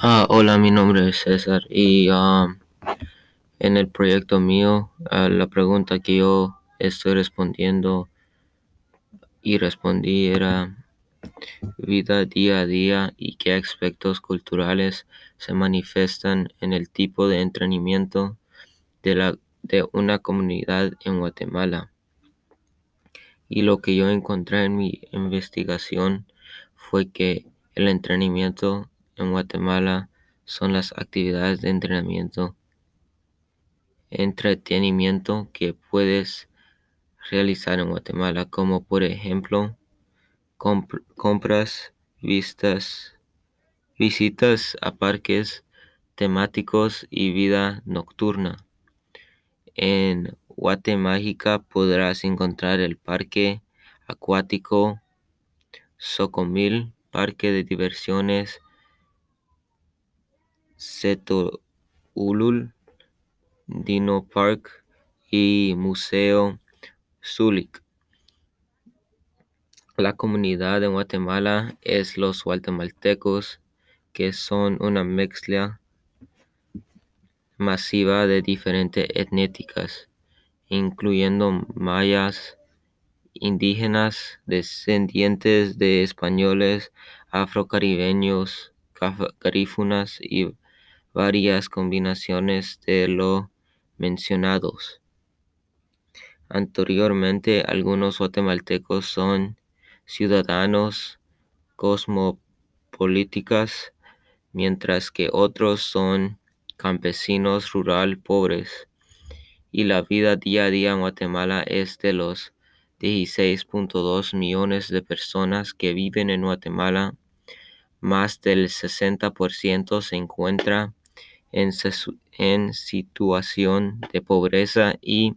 Ah, hola, mi nombre es César y um, en el proyecto mío, uh, la pregunta que yo estoy respondiendo y respondí era vida día a día y qué aspectos culturales se manifiestan en el tipo de entrenamiento de, la, de una comunidad en Guatemala. Y lo que yo encontré en mi investigación fue que el entrenamiento en Guatemala son las actividades de entrenamiento, entretenimiento que puedes realizar en Guatemala, como por ejemplo compras, vistas, visitas a parques temáticos y vida nocturna. En Guatemágica podrás encontrar el parque acuático Socomil, parque de diversiones Seto Ulul, Dino Park y Museo Zulik. La comunidad de Guatemala es los guatemaltecos, que son una mezcla masiva de diferentes etnéticas, incluyendo mayas, indígenas, descendientes de españoles, afrocaribeños, garífunas y varias combinaciones de lo mencionados. Anteriormente, algunos guatemaltecos son ciudadanos cosmopolíticas, mientras que otros son campesinos rural pobres. Y la vida día a día en Guatemala es de los 16.2 millones de personas que viven en Guatemala. Más del 60% se encuentra en, situación de pobreza y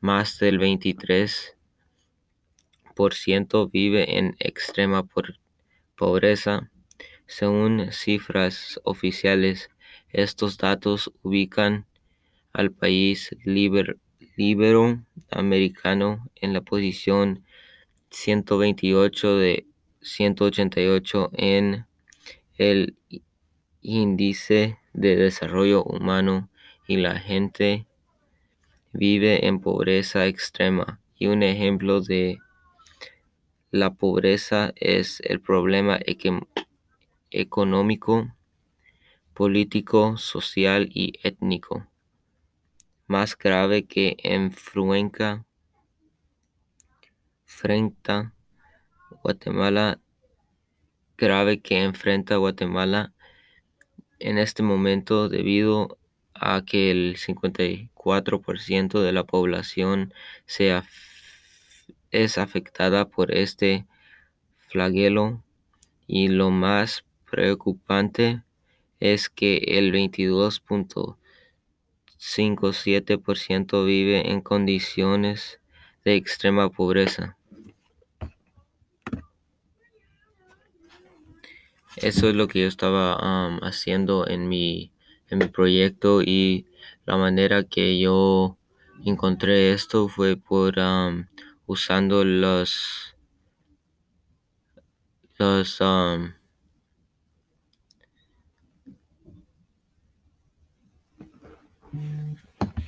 más del 23% vive en extrema pobreza. Según cifras oficiales, estos datos ubican al país americano en la posición 128 de 188 en el índice de desarrollo humano y la gente vive en pobreza extrema. Y un ejemplo de la pobreza es el problema económico, político, social y étnico más grave que enfrenta Guatemala grave que enfrenta Guatemala en este momento debido a que el 54% de la población sea, es afectada por este flagelo y lo más preocupante es que el 22.57% vive en condiciones de extrema pobreza. Eso es lo que yo estaba haciendo en mi, en mi proyecto y la manera que yo encontré esto fue por usando los los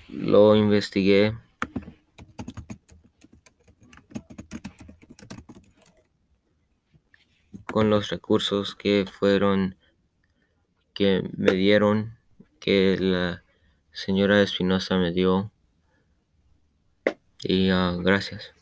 lo investigué con los recursos que fueron que me dieron que la señora Espinosa me dio. Y gracias